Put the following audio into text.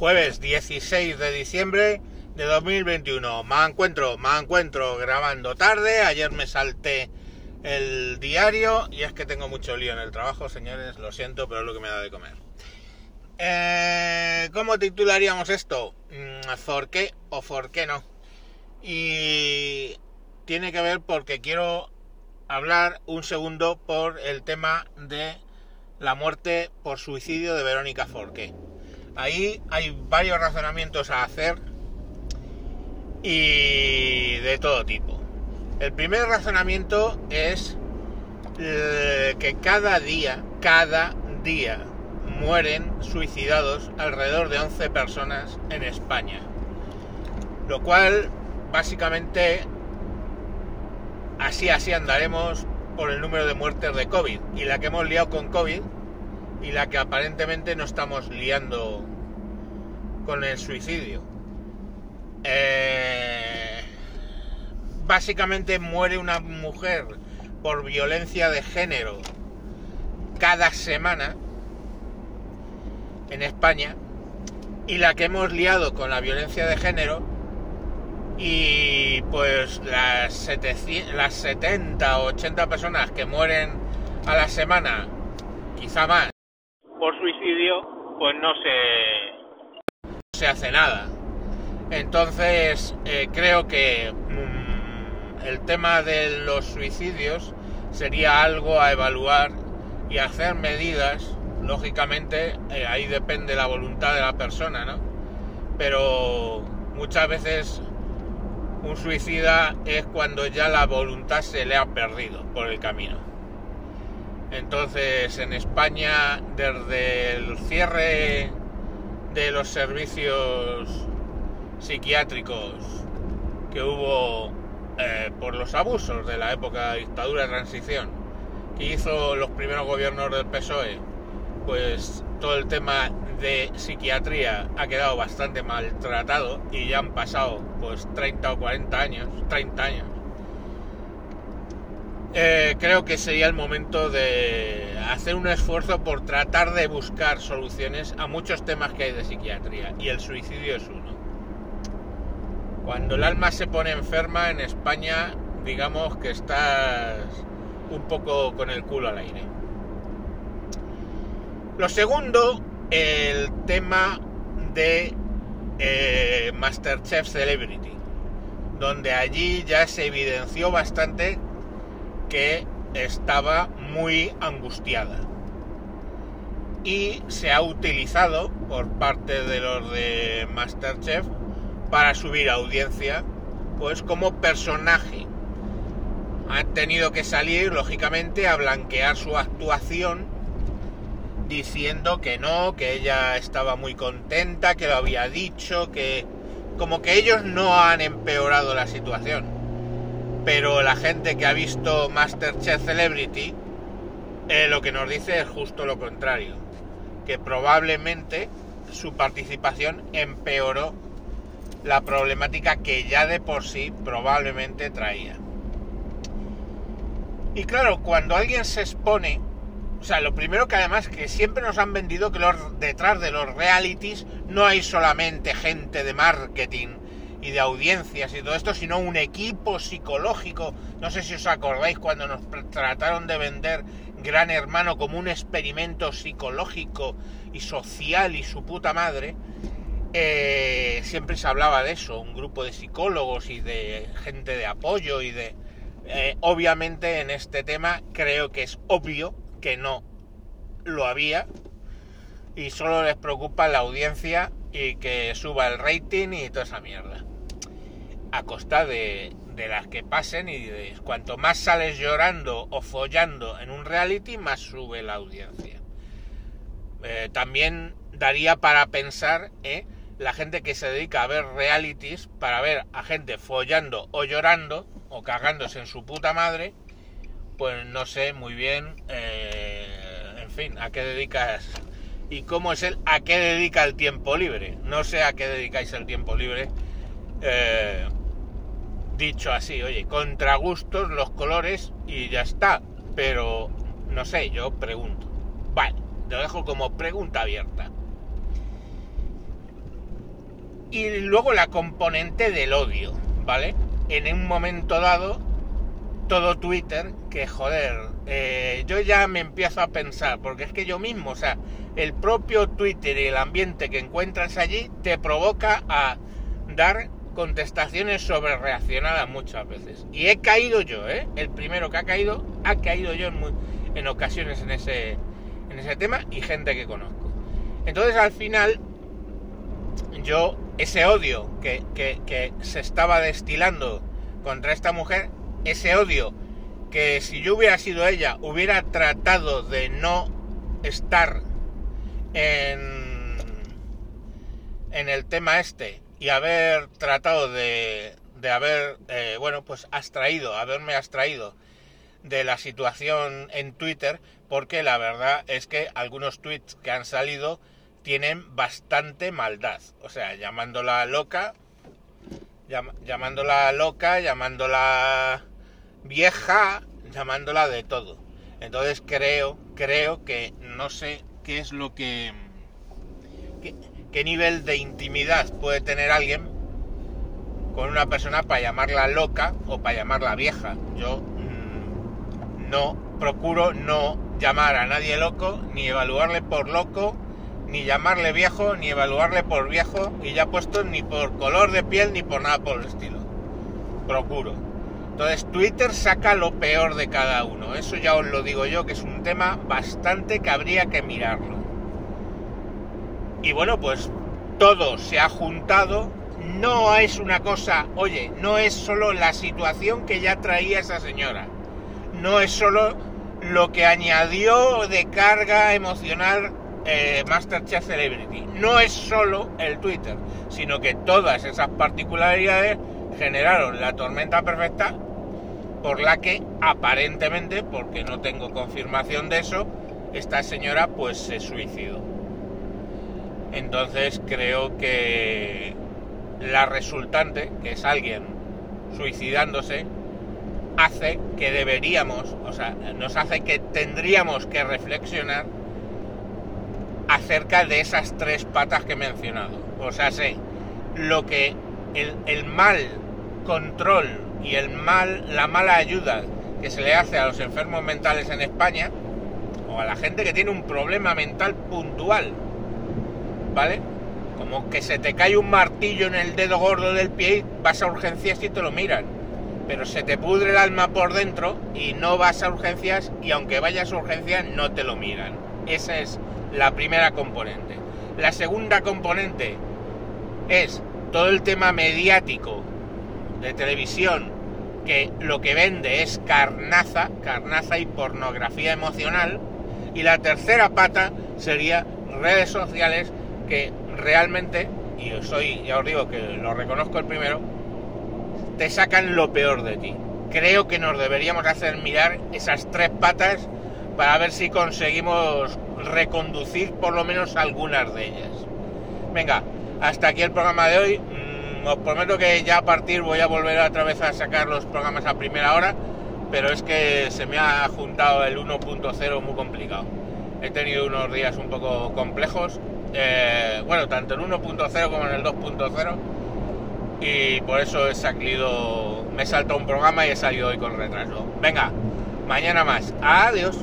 jueves 16 de diciembre de 2021. Me encuentro, me encuentro grabando tarde. Ayer me salté el diario y es que tengo mucho lío en el trabajo, señores. Lo siento, pero es lo que me da de comer. Eh, ¿Cómo titularíamos esto? ¿For mm, qué o por qué no? Y tiene que ver porque quiero hablar un segundo por el tema de la muerte por suicidio de Verónica Forqué. Ahí hay varios razonamientos a hacer y de todo tipo. El primer razonamiento es eh, que cada día, cada día mueren suicidados alrededor de 11 personas en España. Lo cual básicamente así así andaremos por el número de muertes de COVID. Y la que hemos liado con COVID y la que aparentemente no estamos liando con el suicidio. Eh, básicamente muere una mujer por violencia de género cada semana en España y la que hemos liado con la violencia de género y pues las, las 70 o 80 personas que mueren a la semana, quizá más, por suicidio, pues no se, se hace nada. Entonces, eh, creo que mm, el tema de los suicidios sería algo a evaluar y hacer medidas, lógicamente, eh, ahí depende la voluntad de la persona, ¿no? Pero muchas veces un suicida es cuando ya la voluntad se le ha perdido por el camino. Entonces, en España, desde el cierre de los servicios psiquiátricos que hubo eh, por los abusos de la época dictadura de transición que hizo los primeros gobiernos del PSOE, pues todo el tema de psiquiatría ha quedado bastante maltratado y ya han pasado pues 30 o 40 años, 30 años. Eh, creo que sería el momento de hacer un esfuerzo por tratar de buscar soluciones a muchos temas que hay de psiquiatría y el suicidio es uno. Cuando el alma se pone enferma en España, digamos que estás un poco con el culo al aire. Lo segundo el tema de eh, Masterchef Celebrity, donde allí ya se evidenció bastante que estaba muy angustiada. Y se ha utilizado por parte de los de Masterchef para subir audiencia, pues como personaje. Ha tenido que salir, lógicamente, a blanquear su actuación diciendo que no, que ella estaba muy contenta, que lo había dicho, que como que ellos no han empeorado la situación. Pero la gente que ha visto Masterchef Celebrity eh, lo que nos dice es justo lo contrario, que probablemente su participación empeoró la problemática que ya de por sí probablemente traía. Y claro, cuando alguien se expone o sea, lo primero que además que siempre nos han vendido que los, detrás de los realities no hay solamente gente de marketing y de audiencias y todo esto, sino un equipo psicológico. No sé si os acordáis cuando nos trataron de vender Gran Hermano como un experimento psicológico y social y su puta madre. Eh, siempre se hablaba de eso, un grupo de psicólogos y de gente de apoyo y de... Eh, obviamente en este tema creo que es obvio que no lo había y solo les preocupa la audiencia y que suba el rating y toda esa mierda. A costa de, las que pasen y de cuanto más sales llorando o follando en un reality, más sube la audiencia. Eh, también daría para pensar eh, la gente que se dedica a ver realities para ver a gente follando o llorando o cagándose en su puta madre pues no sé muy bien, eh, en fin, a qué dedicas y cómo es él, a qué dedica el tiempo libre. No sé a qué dedicáis el tiempo libre. Eh, dicho así, oye, contra gustos los colores y ya está. Pero no sé, yo pregunto. Vale, lo dejo como pregunta abierta. Y luego la componente del odio, ¿vale? En un momento dado, todo Twitter, que joder, eh, yo ya me empiezo a pensar, porque es que yo mismo, o sea, el propio Twitter y el ambiente que encuentras allí te provoca a dar contestaciones sobre reaccionadas muchas veces. Y he caído yo, ¿eh? El primero que ha caído, ha caído yo en, ocasiones en ese, en ese tema y gente que conozco. Entonces al final, yo, ese odio que, que, que se estaba destilando contra esta mujer, ese odio que si yo hubiera sido ella, hubiera tratado de no estar en, en el tema este y haber tratado de, de haber, eh, bueno, pues abstraído, haberme abstraído de la situación en Twitter, porque la verdad es que algunos tweets que han salido tienen bastante maldad. O sea, llamándola loca, llamándola loca, llamándola vieja, llamándola de todo. Entonces creo, creo que no sé qué es lo que... qué, nivel de intimidad puede tener alguien con una persona para llamarla loca o para llamarla vieja. Yo mmm, no procuro no llamar a nadie loco, ni evaluarle por loco, ni llamarle viejo, ni evaluarle por viejo, y ya puesto ni por color de piel, ni por nada por el estilo. Procuro. Entonces Twitter saca lo peor de cada uno. Eso ya os lo digo yo, que es un tema bastante que habría que mirarlo. Y bueno, pues todo se ha juntado. No es una cosa, oye, no es solo la situación que ya traía esa señora. No es solo lo que añadió de carga emocional eh, Masterchef Celebrity. No es solo el Twitter, sino que todas esas particularidades generaron la tormenta perfecta por la que aparentemente, porque no tengo confirmación de eso, esta señora pues se suicidó. Entonces creo que la resultante, que es alguien suicidándose, hace que deberíamos, o sea, nos hace que tendríamos que reflexionar acerca de esas tres patas que he mencionado. O sea, sé, lo que el, el mal control y el mal, la mala ayuda que se le hace a los enfermos mentales en España, o a la gente que tiene un problema mental puntual, ¿vale? Como que se te cae un martillo en el dedo gordo del pie, vas a urgencias y te lo miran. Pero se te pudre el alma por dentro y no vas a urgencias y aunque vayas a urgencias no te lo miran. Esa es la primera componente. La segunda componente es todo el tema mediático de televisión que lo que vende es carnaza, carnaza y pornografía emocional. Y la tercera pata sería redes sociales que realmente, y yo soy, ya os digo que lo reconozco el primero, te sacan lo peor de ti. Creo que nos deberíamos hacer mirar esas tres patas para ver si conseguimos reconducir por lo menos algunas de ellas. Venga, hasta aquí el programa de hoy os prometo que ya a partir voy a volver otra vez a sacar los programas a primera hora, pero es que se me ha juntado el 1.0 muy complicado. He tenido unos días un poco complejos, eh, bueno, tanto en 1.0 como en el 2.0, y por eso he salido, me he saltado un programa y he salido hoy con retraso. Venga, mañana más. Adiós.